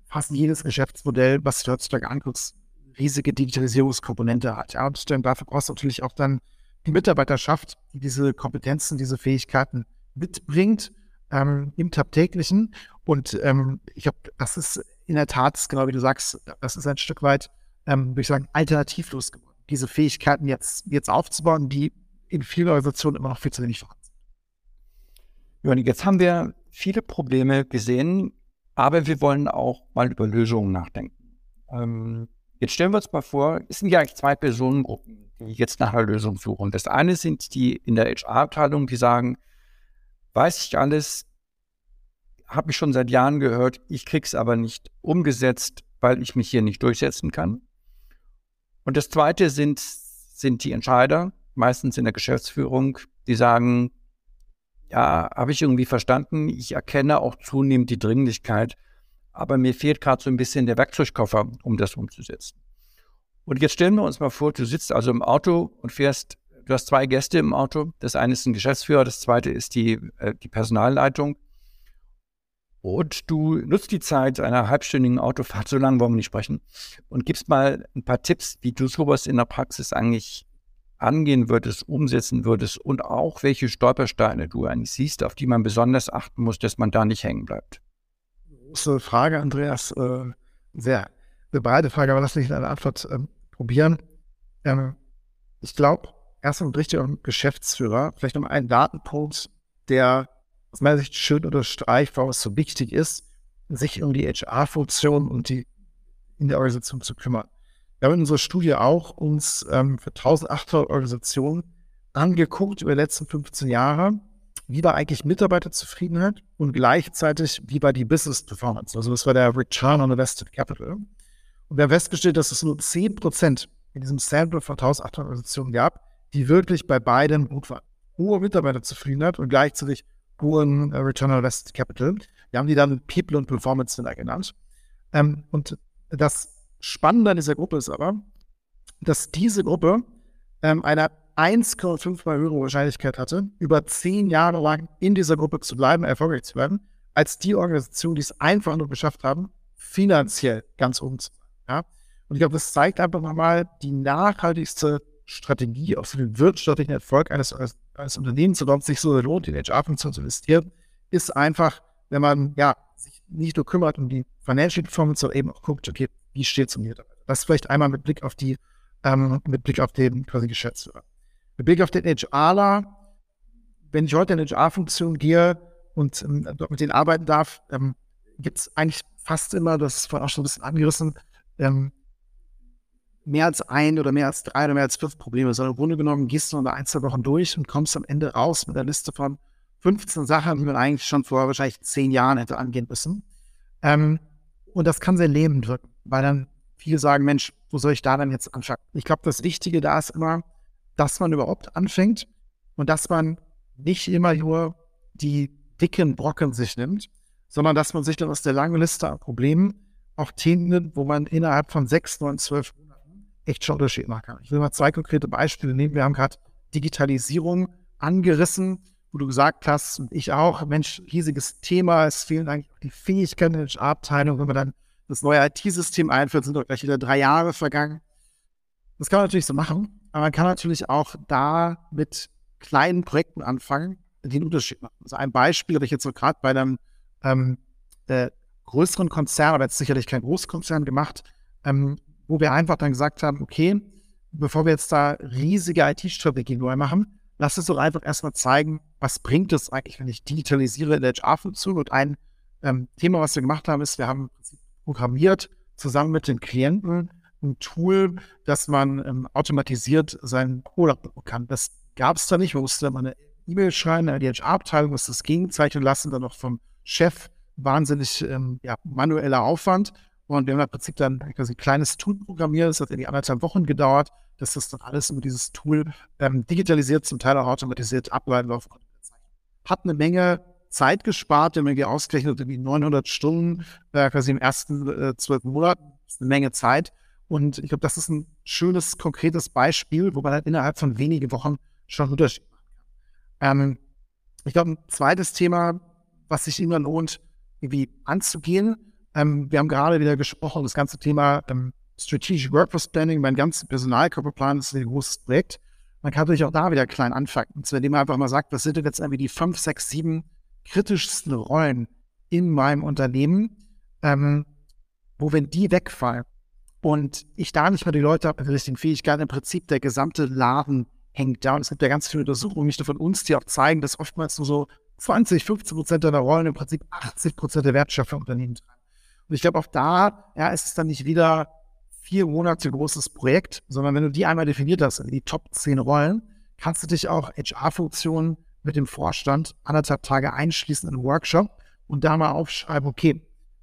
fast jedes Geschäftsmodell, was du heutzutage anguckst, riesige Digitalisierungskomponente hat. Ja, und dafür brauchst du natürlich auch dann die Mitarbeiterschaft, die diese Kompetenzen, diese Fähigkeiten mitbringt ähm, im Tagtäglichen. Und ähm, ich glaube, das ist in der Tat, genau wie du sagst, das ist ein Stück weit, ähm, würde ich sagen, alternativlos geworden diese Fähigkeiten jetzt, jetzt aufzubauen, die in vielen Organisationen immer noch viel zu wenig vorhanden sind.
Jetzt haben wir viele Probleme gesehen, aber wir wollen auch mal über Lösungen nachdenken. Ähm, jetzt stellen wir uns mal vor, es sind ja eigentlich zwei Personengruppen, die jetzt nach einer Lösung suchen. Das eine sind die in der HR-Abteilung, die sagen, weiß ich alles, habe ich schon seit Jahren gehört, ich kriege es aber nicht umgesetzt, weil ich mich hier nicht durchsetzen kann. Und das Zweite sind, sind die Entscheider, meistens in der Geschäftsführung, die sagen, ja, habe ich irgendwie verstanden, ich erkenne auch zunehmend die Dringlichkeit, aber mir fehlt gerade so ein bisschen der Werkzeugkoffer, um das umzusetzen. Und jetzt stellen wir uns mal vor, du sitzt also im Auto und fährst, du hast zwei Gäste im Auto. Das eine ist ein Geschäftsführer, das zweite ist die, äh, die Personalleitung. Und du nutzt die Zeit einer halbstündigen Autofahrt, so lange wollen wir nicht sprechen, und gibst mal ein paar Tipps, wie du sowas in der Praxis eigentlich angehen würdest, umsetzen würdest und auch welche Stolpersteine du eigentlich siehst, auf die man besonders achten muss, dass man da nicht hängen bleibt.
Große Frage, Andreas. Äh, sehr, sehr breite Frage, aber lass mich eine Antwort äh, probieren. Ähm, ich glaube, erst und richtig Geschäftsführer, vielleicht noch einen Datenpunkt, der aus meiner Sicht schön unterstreicht, warum es so wichtig ist, sich um die HR-Funktion und die in der Organisation zu kümmern. Wir haben in unserer Studie auch uns ähm, für 1800 Organisationen angeguckt über die letzten 15 Jahre, wie war eigentlich Mitarbeiterzufriedenheit und gleichzeitig, wie war die Business Performance. Also das war der Return on Invested Capital. Und wir haben festgestellt, dass es nur 10 Prozent in diesem Sample von 1800 Organisationen gab, die wirklich bei beiden gut waren. Hohe Mitarbeiterzufriedenheit und gleichzeitig hohen äh, Return on Invested Capital. Wir haben die dann People und Performance Winner genannt. Ähm, und das Spannende an dieser Gruppe ist aber, dass diese Gruppe ähm, eine 1,5 mal höhere Wahrscheinlichkeit hatte, über zehn Jahre lang in dieser Gruppe zu bleiben, erfolgreich zu werden, als die Organisationen, die es einfach nur geschafft haben, finanziell ganz oben zu sein. Ja? Und ich glaube, das zeigt einfach nochmal die nachhaltigste Strategie auf den wirtschaftlichen Erfolg eines, eines Unternehmens, sodass sich so lohnt, in HR-Funktion zu investieren, ist einfach, wenn man ja sich nicht nur kümmert um die Financial Performance, sondern eben auch guckt, okay, wie steht es um die Mitarbeiter. Das vielleicht einmal mit Blick auf die ähm, mit Blick auf den quasi Geschäftsführer. Mit Blick auf den HRler, wenn ich heute in HR-Funktion gehe und ähm, dort mit denen arbeiten darf, ähm, gibt es eigentlich fast immer, das ist vorhin auch schon ein bisschen angerissen, ähm, mehr als ein oder mehr als drei oder mehr als fünf Probleme, sondern im Grunde genommen gehst du unter ein, zwei Wochen durch und kommst am Ende raus mit einer Liste von 15 Sachen, die man eigentlich schon vor wahrscheinlich zehn Jahren hätte angehen müssen. Ähm, und das kann sehr lebend wirken, weil dann viele sagen, Mensch, wo soll ich da dann jetzt anfangen? Ich glaube, das Wichtige da ist immer, dass man überhaupt anfängt und dass man nicht immer nur die dicken Brocken sich nimmt, sondern dass man sich dann aus der langen Liste an Problemen auch Themen nimmt, wo man innerhalb von sechs, neun, zwölf Monaten echt schon Unterschied machen kann. Ich will mal zwei konkrete Beispiele nehmen. Wir haben gerade Digitalisierung angerissen, wo du gesagt hast, und ich auch, Mensch, riesiges Thema, es fehlen eigentlich die Fähigkeiten in der Abteilung. Wenn man dann das neue IT-System einführt, sind doch gleich wieder drei Jahre vergangen. Das kann man natürlich so machen, aber man kann natürlich auch da mit kleinen Projekten anfangen, die einen Unterschied machen. Also ein Beispiel habe ich jetzt so gerade bei einem ähm, äh, größeren Konzern, aber jetzt sicherlich kein Großkonzern gemacht, ähm, wo wir einfach dann gesagt haben, okay, bevor wir jetzt da riesige IT-Strategien neu machen, lass es doch einfach erstmal zeigen, was bringt es eigentlich, wenn ich digitalisiere in der HR-Funktion. Und ein ähm, Thema, was wir gemacht haben, ist, wir haben programmiert zusammen mit den Klienten ein Tool, dass man ähm, automatisiert seinen bekommen kann. Das gab es da nicht. Man musste mal eine E-Mail schreiben die HR-Abteilung, musste das gegenzeichnen lassen, dann noch vom Chef wahnsinnig ähm, ja, manueller Aufwand. Und wir haben im Prinzip dann quasi ein kleines Tool programmiert. Das hat irgendwie anderthalb Wochen gedauert, dass das dann alles über dieses Tool ähm, digitalisiert, zum Teil auch automatisiert ableiten laufen konnte. Hat eine Menge Zeit gespart, wenn man hier ausgerechnet irgendwie 900 Stunden äh, quasi im ersten äh, zwölf Monaten. Das ist eine Menge Zeit. Und ich glaube, das ist ein schönes, konkretes Beispiel, wo man halt innerhalb von wenigen Wochen schon einen Unterschied machen kann. Ähm, ich glaube, ein zweites Thema, was sich immer lohnt, irgendwie anzugehen. Ähm, wir haben gerade wieder gesprochen, das ganze Thema ähm, Strategic Workforce Planning, mein ganzer Personalkörperplan ist ein großes Projekt. Man kann natürlich auch da wieder klein anfangen. Und zwar, indem man einfach mal sagt, was sind denn jetzt irgendwie die fünf, sechs, sieben kritischsten Rollen in meinem Unternehmen, ähm, wo wenn die wegfallen und ich da nicht mehr die Leute habe mit den richtigen Fähigkeiten, im Prinzip der gesamte Laden hängt da. Und es gibt ja ganz viele Untersuchungen, nicht nur von uns, die auch zeigen, dass oftmals nur so 20, 15 Prozent der Rollen im Prinzip 80 Prozent der Wertschöpfung Unternehmen tragen. Und ich glaube, auch da ja, ist es dann nicht wieder vier Monate großes Projekt, sondern wenn du die einmal definiert hast, die Top 10 Rollen, kannst du dich auch HR-Funktionen mit dem Vorstand anderthalb Tage einschließen in einen Workshop und da mal aufschreiben, okay,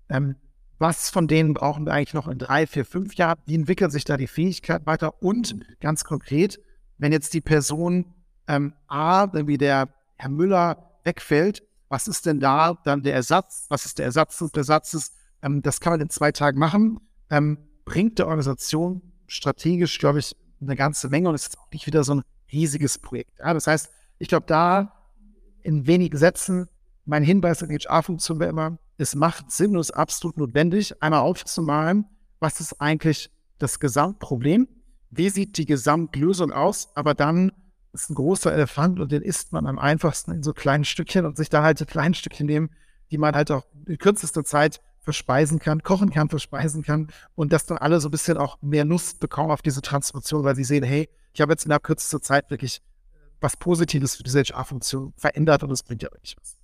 ähm, was von denen brauchen wir eigentlich noch in drei, vier, fünf Jahren? Wie entwickelt sich da die Fähigkeit weiter? Und ganz konkret, wenn jetzt die Person ähm, A, wie der Herr Müller wegfällt, was ist denn da dann der Ersatz? Was ist der Ersatz? Und der Ersatz ist, ähm, das kann man in zwei Tagen machen, ähm, bringt der Organisation strategisch, glaube ich, eine ganze Menge und es ist auch nicht wieder so ein riesiges Projekt. Ja, das heißt, ich glaube, da in wenigen Sätzen, mein Hinweis an HR-Funktion wäre immer, es macht Sinn und ist absolut notwendig, einmal aufzumalen, was ist eigentlich das Gesamtproblem, wie sieht die Gesamtlösung aus, aber dann ist ein großer Elefant und den isst man am einfachsten in so kleinen Stückchen und sich da halt so kleine Stückchen nehmen, die man halt auch in kürzester Zeit verspeisen kann, kochen kann, verspeisen kann und dass dann alle so ein bisschen auch mehr Lust bekommen auf diese Transformation, weil sie sehen, hey, ich habe jetzt in der kürzester Zeit wirklich was Positives für diese HR-Funktion verändert und es bringt ja wirklich was.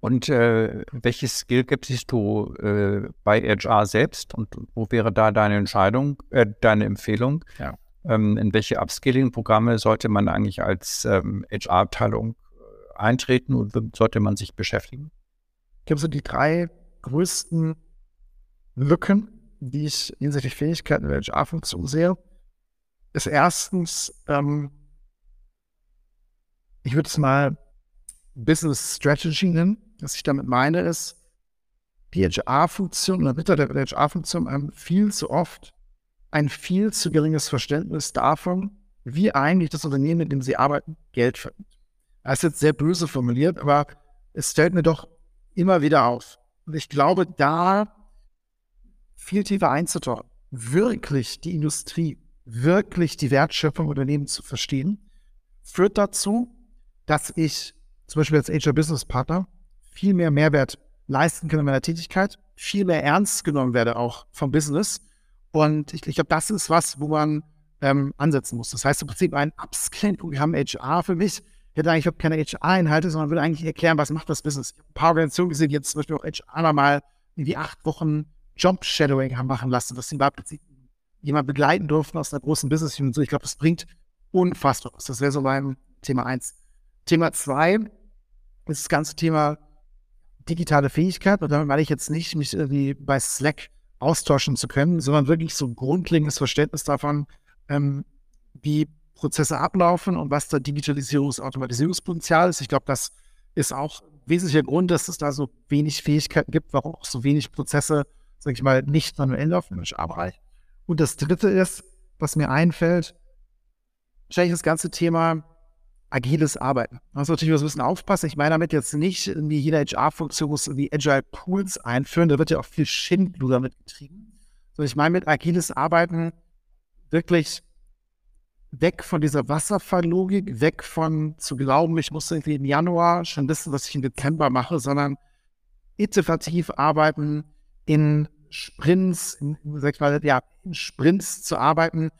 Und äh, welches Skill siehst du äh, bei HR selbst und wo wäre da deine Entscheidung, äh, deine Empfehlung? Ja. Ähm, in welche Upskilling-Programme sollte man eigentlich als ähm, HR-Abteilung äh, eintreten und sollte man sich beschäftigen?
Ich glaube, so die drei größten Lücken, die ich hinsichtlich Fähigkeiten der HR-Funktion sehe, ist erstens, ähm, ich würde es mal Business Strategy nennen. Was ich damit meine, ist, die HR-Funktion oder Mitarbeiter der HR-Funktion haben viel zu oft ein viel zu geringes Verständnis davon, wie eigentlich das Unternehmen, in dem sie arbeiten, Geld verdient. Das ist jetzt sehr böse formuliert, aber es stellt mir doch immer wieder auf. Und ich glaube, da viel tiefer einzutauchen, wirklich die Industrie, wirklich die Wertschöpfung Unternehmen zu verstehen, führt dazu, dass ich zum Beispiel als HR Business Partner viel mehr Mehrwert leisten kann in meiner Tätigkeit, viel mehr ernst genommen werde auch vom Business. Und ich, ich glaube, das ist was, wo man ähm, ansetzen muss. Das heißt im Prinzip ein Upskilling-Programm HR für mich hätte eigentlich keine HR-Inhalte, sondern würde eigentlich erklären, was macht das Business. Ich habe ein paar Organisationen gesehen, die jetzt zum Beispiel auch HR mal in die acht Wochen Job-Shadowing haben machen lassen, dass sie Prinzip jemand begleiten durften aus einer großen Business Unit. So, ich glaube, das bringt unfassbar was. Das wäre so beim Thema eins. Thema zwei ist das ganze Thema digitale Fähigkeit. Und damit meine ich jetzt nicht, mich irgendwie bei Slack austauschen zu können, sondern wirklich so ein grundlegendes Verständnis davon, ähm, wie Prozesse ablaufen und was da Digitalisierungs- Automatisierungspotenzial ist. Ich glaube, das ist auch ein wesentlicher Grund, dass es da so wenig Fähigkeiten gibt, warum auch so wenig Prozesse, sage ich mal, nicht manuell laufen im HR-Bereich. Und das Dritte ist, was mir einfällt, wahrscheinlich das ganze Thema agiles Arbeiten. Da muss natürlich ein bisschen aufpassen. Ich meine damit jetzt nicht, irgendwie jede HR-Funktion muss irgendwie Agile Pools einführen. Da wird ja auch viel Schindluder damit getrieben. So, ich meine mit agiles Arbeiten wirklich weg von dieser Wasserfalllogik, weg von zu glauben, ich muss irgendwie im Januar schon wissen, was ich im Dezember mache, sondern iterativ arbeiten, in Sprints, in, sag ich mal, ja, in Sprints zu arbeiten,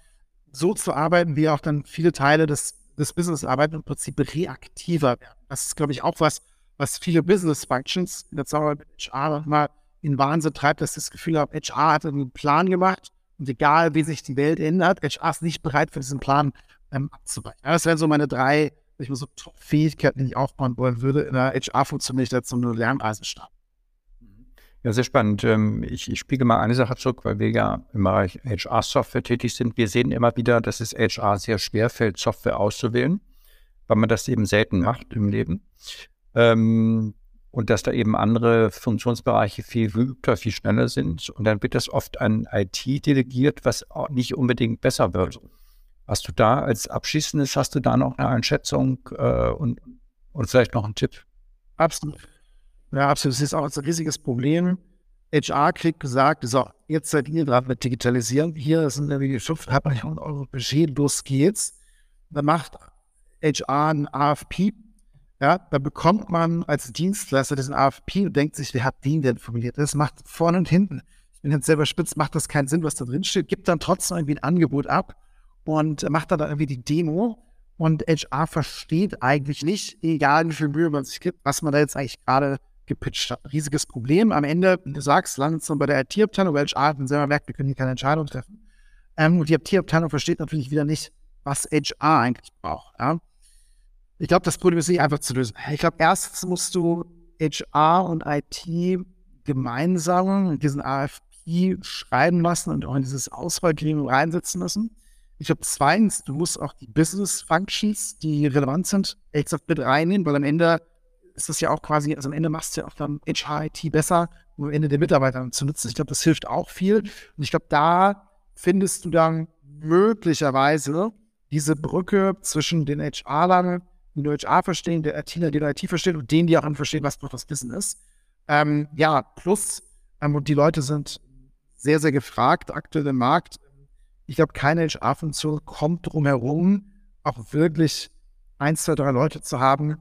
so zu arbeiten, wie auch dann viele Teile des, des Business arbeiten im Prinzip reaktiver werden. Das ist, glaube ich, auch was, was viele Business Functions in der Zusammenarbeit mit HR mal in Wahnsinn treibt, dass das Gefühl habe, HR hat einen Plan gemacht und egal, wie sich die Welt ändert, HR ist nicht bereit, für diesen Plan ähm, abzuweichen. Das wären so meine drei, ich mal so Top-Fähigkeiten, die ich aufbauen wollen würde, in der HR-Funktion, nicht dazu eine Lernreise starten.
Ja, sehr spannend. Ähm, ich, ich spiele mal eine Sache zurück, weil wir ja im Bereich HR-Software tätig sind. Wir sehen immer wieder, dass es HR sehr schwer fällt, Software auszuwählen, weil man das eben selten macht im Leben. Ähm, und dass da eben andere Funktionsbereiche viel geübter, viel schneller sind. Und dann wird das oft an IT delegiert, was auch nicht unbedingt besser wird. Hast du da als Abschließendes, hast du da noch eine Einschätzung äh, und, und vielleicht noch einen Tipp?
Absolut. Ja, absolut. Das ist auch ein riesiges Problem. HR kriegt gesagt, so, jetzt seid ihr dran mit Digitalisieren. Hier sind irgendwie 500 Millionen Euro Budget, los geht's. Dann macht HR ein AFP ja, da bekommt man als Dienstleister diesen AFP und denkt sich, wer hat den denn formuliert? Das macht vorne und hinten. Ich bin jetzt selber spitz, macht das keinen Sinn, was da drin steht, gibt dann trotzdem irgendwie ein Angebot ab und macht dann irgendwie die Demo. Und HR versteht eigentlich nicht, egal wie viel Mühe man sich gibt, was man da jetzt eigentlich gerade gepitcht hat. Riesiges Problem. Am Ende, du sagst, landet es dann bei der IT-Abteilung, weil HR dann selber merkt, wir können hier keine Entscheidung treffen. Ähm, und die IT-Abteilung versteht natürlich wieder nicht, was HR eigentlich braucht. Ja? Ich glaube, das Problem ist nicht einfach zu lösen. Ich glaube, erstens musst du HR und IT gemeinsam diesen AFP schreiben lassen und auch in dieses Auswahlgremium reinsetzen müssen. Ich glaube, zweitens, du musst auch die Business Functions, die relevant sind, gesagt mit reinnehmen, weil am Ende ist das ja auch quasi, also am Ende machst du ja auch dann HR, IT besser, um am Ende den Mitarbeitern zu nutzen. Ich glaube, das hilft auch viel. Und ich glaube, da findest du dann möglicherweise diese Brücke zwischen den HR-Lern die nur HR verstehen, der ITler, die IT verstehen und denen, die auch verstehen, was das Wissen ist. Ähm, ja, plus, ähm, und die Leute sind sehr, sehr gefragt aktuell im Markt. Ich glaube, keine HR-Funktion kommt drum herum, auch wirklich ein, zwei, drei Leute zu haben,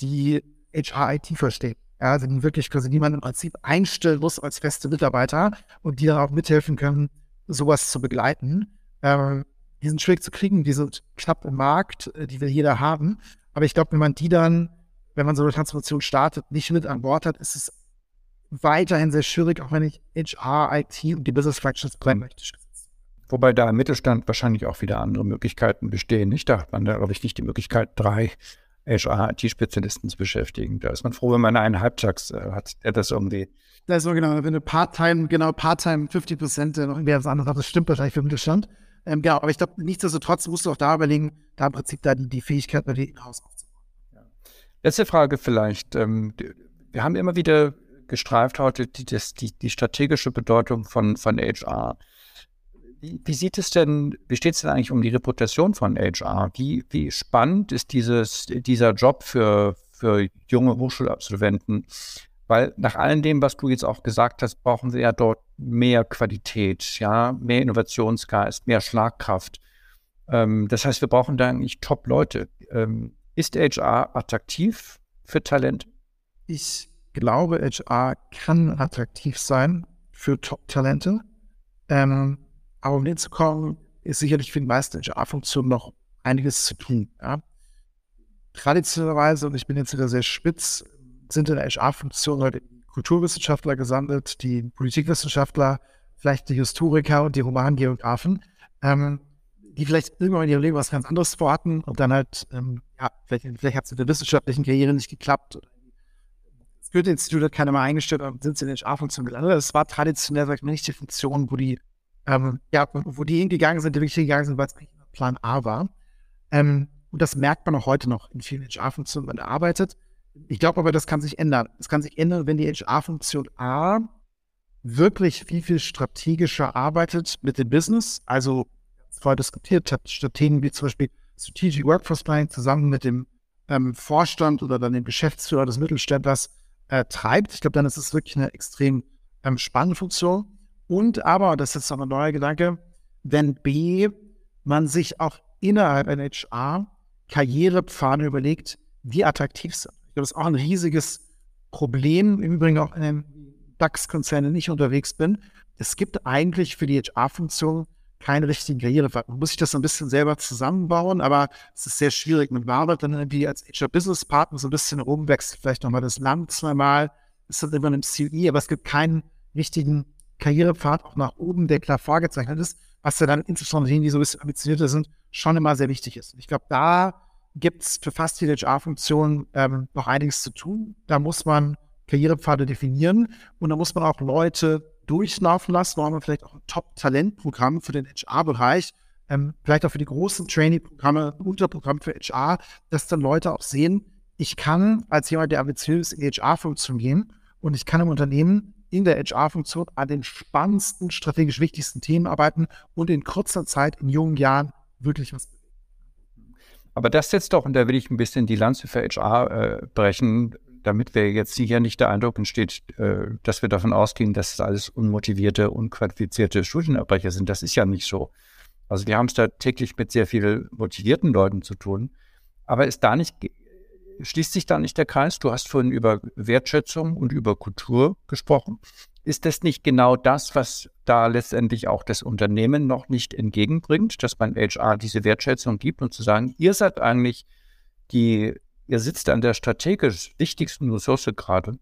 die HR-IT verstehen. Ja, also die wirklich quasi niemand im Prinzip einstellen muss als feste Mitarbeiter und die dann auch mithelfen können, sowas zu begleiten. Ähm, die sind schwierig zu kriegen, die sind knapp im Markt, äh, die will jeder haben. Aber ich glaube, wenn man die dann, wenn man so eine Transformation startet, nicht mit an Bord hat, ist es weiterhin sehr schwierig, auch wenn ich HR, IT und die Business Functions brennen möchte.
Wobei da im Mittelstand wahrscheinlich auch wieder andere Möglichkeiten bestehen. Nicht? Da hat man, glaube ich, nicht die Möglichkeit, drei HR-IT-Spezialisten zu beschäftigen. Da ist man froh, wenn man einen Halbtags äh, hat, der das irgendwie.
Das ist so genau, wenn du Part-Time, genau, Part-Time 50 Prozent, noch irgendwie was anderes das stimmt wahrscheinlich für den Mittelstand. Ähm, genau, aber ich glaube, nichtsdestotrotz musst du auch da überlegen, da im Prinzip da die, Fähigkeit bei dir in-house aufzubauen.
Ja. Letzte Frage vielleicht. Ähm, wir haben immer wieder gestreift heute die, das, die, die strategische Bedeutung von, von HR. Wie, wie sieht es denn, wie steht es denn eigentlich um die Reputation von HR? Wie, wie spannend ist dieses, dieser Job für, für junge Hochschulabsolventen? Weil nach all dem, was du jetzt auch gesagt hast, brauchen wir ja dort mehr Qualität, ja, mehr Innovationsgeist, mehr Schlagkraft. Ähm, das heißt, wir brauchen da eigentlich Top-Leute. Ähm, ist HR attraktiv für Talent?
Ich glaube, HR kann attraktiv sein für Top-Talente. Ähm, aber um hinzukommen, ist sicherlich für die meisten HR-Funktionen noch einiges zu tun. Ja. Traditionellerweise, und ich bin jetzt wieder sehr spitz, sind in der HR-Funktion heute Kulturwissenschaftler gesammelt, die Politikwissenschaftler, vielleicht die Historiker und die Romangeografen, ähm, die vielleicht irgendwann in ihrem Leben was ganz anderes vorhatten und dann halt, ähm, ja, vielleicht, vielleicht hat es in der wissenschaftlichen Karriere nicht geklappt. Das Goethe-Institut hat keiner mal eingestellt und sind sie in den HR-Funktionen gelandet. Das war traditionell, sag ich mal, nicht die Funktion, wo die, ähm, ja, wo die hingegangen sind, die wirklich hingegangen sind, weil es Plan A war. Ähm, und das merkt man auch heute noch in vielen HR-Funktionen, wenn man arbeitet. Ich glaube aber, das kann sich ändern. Es kann sich ändern, wenn die HR-Funktion A wirklich viel, viel strategischer arbeitet mit dem Business. Also, vorher diskutiert hat, Strategien wie zum Beispiel Strategic Workforce Planning zusammen mit dem ähm, Vorstand oder dann dem Geschäftsführer des Mittelständlers äh, treibt. Ich glaube, dann ist es wirklich eine extrem ähm, spannende Funktion. Und aber, das ist jetzt noch ein neuer Gedanke, wenn B, man sich auch innerhalb einer HR Karrierepfade überlegt, die attraktiv sind. Ich glaube, das ist auch ein riesiges Problem, im Übrigen auch in den DAX-Konzernen nicht unterwegs bin. Es gibt eigentlich für die HR-Funktion keinen richtigen Karrierepfad. Man muss sich das ein bisschen selber zusammenbauen, aber es ist sehr schwierig. Man wartet dann irgendwie als HR-Business-Partner so ein bisschen rumwechselt, vielleicht nochmal das Land zweimal, ist dann immer ein CE, aber es gibt keinen richtigen Karrierepfad auch nach oben, der klar vorgezeichnet ist, was ja dann insbesondere denen, die so ein bisschen ambitionierter sind, schon immer sehr wichtig ist. Ich glaube, da gibt es für fast jede HR-Funktion ähm, noch einiges zu tun. Da muss man Karrierepfade definieren und da muss man auch Leute durchlaufen lassen. Da haben wir vielleicht auch ein Top-Talentprogramm für den HR-Bereich, ähm, vielleicht auch für die großen Trainee-Programme, Unterprogramm für HR, dass dann Leute auch sehen, ich kann als jemand, der ambitiös in die HR-Funktion gehen und ich kann im Unternehmen in der HR-Funktion an den spannendsten, strategisch wichtigsten Themen arbeiten und in kurzer Zeit, in jungen Jahren wirklich was bewegen.
Aber das setzt doch, und da will ich ein bisschen die Lanze für HR äh, brechen, damit wir jetzt hier nicht der Eindruck entsteht, äh, dass wir davon ausgehen, dass es alles unmotivierte, unqualifizierte Studienabbrecher sind. Das ist ja nicht so. Also wir haben es da täglich mit sehr vielen motivierten Leuten zu tun. Aber ist da nicht, schließt sich da nicht der Kreis? Du hast vorhin über Wertschätzung und über Kultur gesprochen. Ist das nicht genau das, was da letztendlich auch das Unternehmen noch nicht entgegenbringt, dass man HR diese Wertschätzung gibt und zu sagen, ihr seid eigentlich die, ihr sitzt an der strategisch wichtigsten Ressource gerade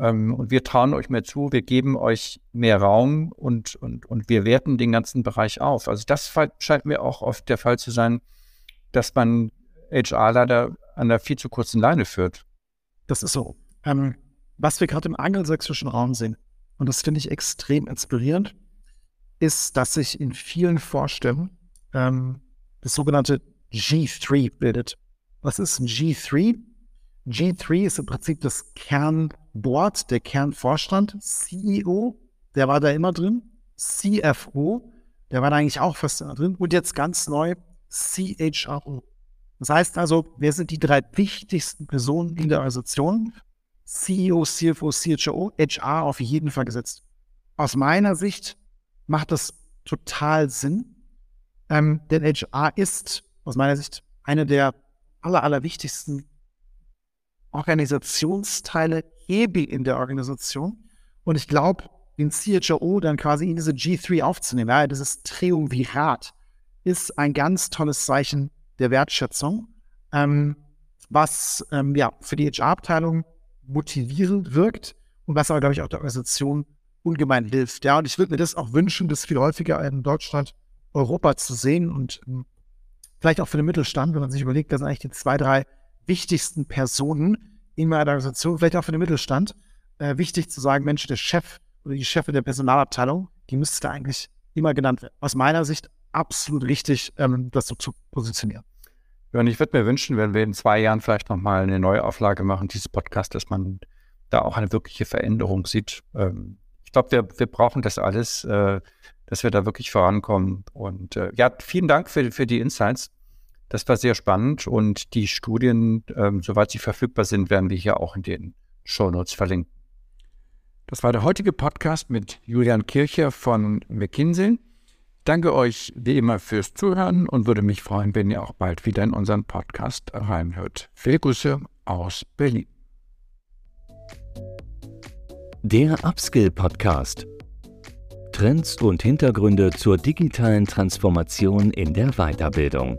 ähm, und wir trauen euch mehr zu, wir geben euch mehr Raum und, und, und wir werten den ganzen Bereich auf. Also das scheint mir auch oft der Fall zu sein, dass man HR leider an der viel zu kurzen Leine führt.
Das ist so. Ähm, was wir gerade im angelsächsischen Raum sehen, und das finde ich extrem inspirierend, ist, dass sich in vielen Vorständen ähm, das sogenannte G3 bildet. Was ist ein G3? G3 ist im Prinzip das Kernboard, der Kernvorstand, CEO, der war da immer drin, CFO, der war da eigentlich auch fast immer drin und jetzt ganz neu CHRO. Das heißt also, wer sind die drei wichtigsten Personen in der Organisation? CEO, CFO, CHO, HR auf jeden Fall gesetzt. Aus meiner Sicht macht das total Sinn, ähm, denn HR ist aus meiner Sicht eine der aller, aller wichtigsten Organisationsteile, Hebel in der Organisation. Und ich glaube, den CHO dann quasi in diese G3 aufzunehmen, ja, dieses Triumvirat, ist ein ganz tolles Zeichen der Wertschätzung, ähm, was ähm, ja für die HR-Abteilung motivierend wirkt und was aber, glaube ich, auch der Organisation ungemein hilft. Ja, und ich würde mir das auch wünschen, das viel häufiger in Deutschland, Europa zu sehen und ähm, vielleicht auch für den Mittelstand, wenn man sich überlegt, das sind eigentlich die zwei, drei wichtigsten Personen in meiner Organisation, vielleicht auch für den Mittelstand, äh, wichtig zu sagen, Mensch, der Chef oder die Chefin der Personalabteilung, die müsste eigentlich immer genannt werden. Aus meiner Sicht absolut richtig, ähm, das so zu positionieren.
Ja, und ich würde mir wünschen, wenn wir in zwei Jahren vielleicht nochmal eine Neuauflage machen, dieses Podcast, dass man da auch eine wirkliche Veränderung sieht. Ähm, ich glaube, wir, wir brauchen das alles, äh, dass wir da wirklich vorankommen. Und äh, ja, vielen Dank für, für die Insights. Das war sehr spannend und die Studien, ähm, soweit sie verfügbar sind, werden wir hier auch in den Show Notes verlinken.
Das war der heutige Podcast mit Julian Kircher von McKinsey. Danke euch wie immer fürs Zuhören und würde mich freuen, wenn ihr auch bald wieder in unseren Podcast reinhört. Viele Grüße aus Berlin.
Der Upskill Podcast Trends und Hintergründe zur digitalen Transformation in der Weiterbildung.